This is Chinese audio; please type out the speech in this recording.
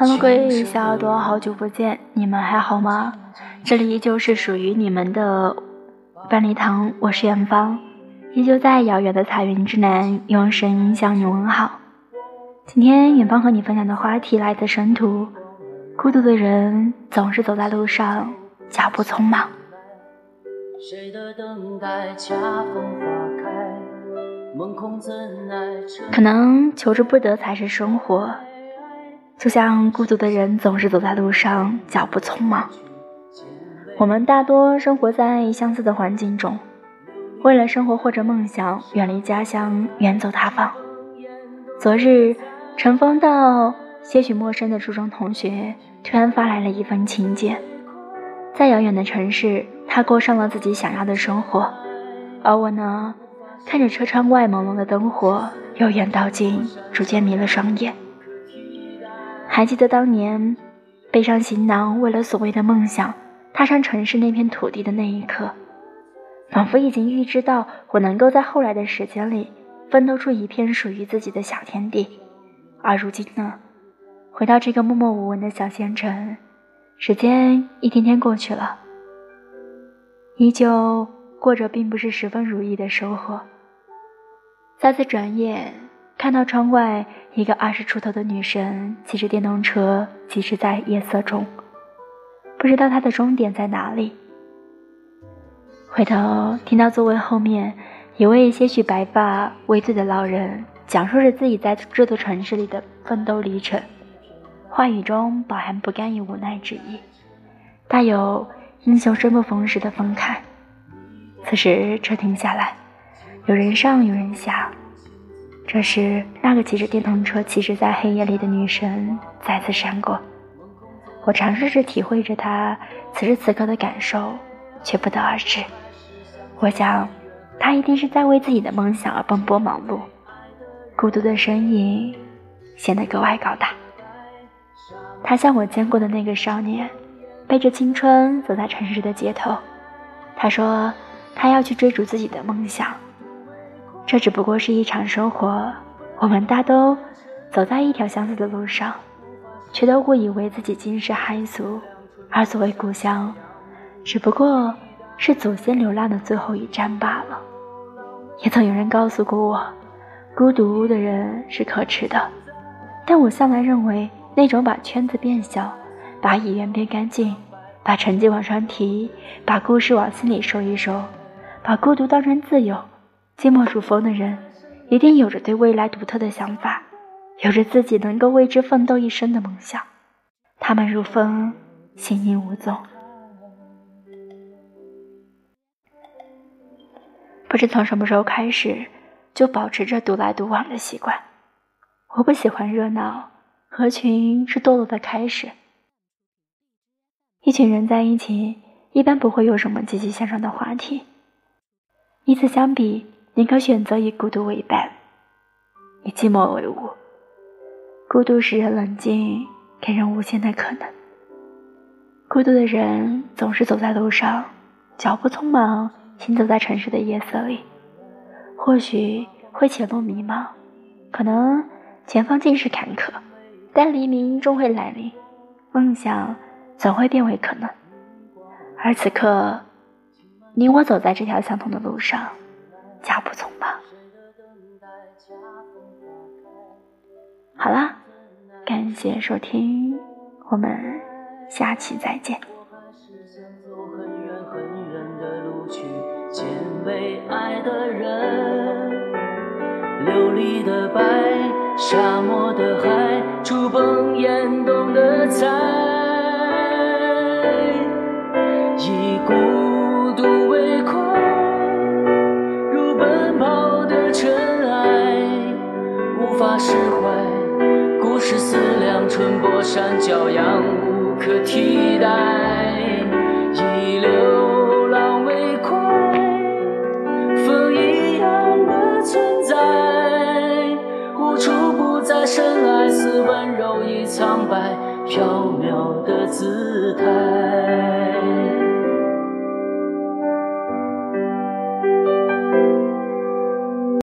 Hello，各位小耳朵，好久不见，你们还好吗？这里依旧是属于你们的半礼堂，我是远方，依旧在遥远的彩云之南，用声音向你问好。今天远方和你分享的话题来自神图，孤独的人总是走在路上，脚步匆忙。可能求之不得才是生活。就像孤独的人总是走在路上，脚步匆忙。我们大多生活在相似的环境中，为了生活或者梦想，远离家乡，远走他方。昨日，乘风到些许陌生的初中同学突然发来了一封请柬，在遥远的城市，他过上了自己想要的生活，而我呢，看着车窗外朦胧的灯火由远到近，逐渐迷了双眼。还记得当年背上行囊，为了所谓的梦想，踏上城市那片土地的那一刻，仿佛已经预知到我能够在后来的时间里奋斗出一片属于自己的小天地。而如今呢，回到这个默默无闻的小县城，时间一天天过去了，依旧过着并不是十分如意的生活。再次转眼。看到窗外一个二十出头的女生骑着电动车疾驰在夜色中，不知道她的终点在哪里。回头听到座位后面一位些许白发微醉的老人讲述着自己在这座城市里的奋斗历程，话语中饱含不甘与无奈之意，带有英雄生不逢时的愤慨。此时车停下来，有人上有人下。这时，那个骑着电动车骑驶在黑夜里的女神再次闪过。我尝试着体会着她此时此刻的感受，却不得而知。我想，她一定是在为自己的梦想而奔波忙碌，孤独的身影显得格外高大。她像我见过的那个少年，背着青春走在城市的街头。他说，他要去追逐自己的梦想。这只不过是一场生活，我们大都走在一条相似的路上，却都误以为自己惊世骇俗。而所谓故乡，只不过是祖先流浪的最后一站罢了。也曾有人告诉过我，孤独的人是可耻的，但我向来认为，那种把圈子变小，把语言变干净，把成绩往上提，把故事往心里收一收，把孤独当成自由。寂寞如风的人，一定有着对未来独特的想法，有着自己能够为之奋斗一生的梦想。他们如风，行影无踪。不知从什么时候开始，就保持着独来独往的习惯。我不喜欢热闹，合群是堕落的开始。一群人在一起，一般不会有什么积极向上的话题。彼此相比。宁可选择以孤独为伴，以寂寞为伍。孤独使人冷静，给人无限的可能。孤独的人总是走在路上，脚步匆忙，行走在城市的夜色里。或许会前路迷茫，可能前方尽是坎坷，但黎明终会来临，梦想总会变为可能。而此刻，你我走在这条相同的路上。脚步匆忙。好啦，感谢收听，我们下期再见。流离的白，沙漠的海，触碰岩洞的彩。无法释怀，故事思量，春波山骄阳，无可替代。以流浪为快，风一样的存在，无处不在。深爱似温柔，已苍白飘渺的姿态。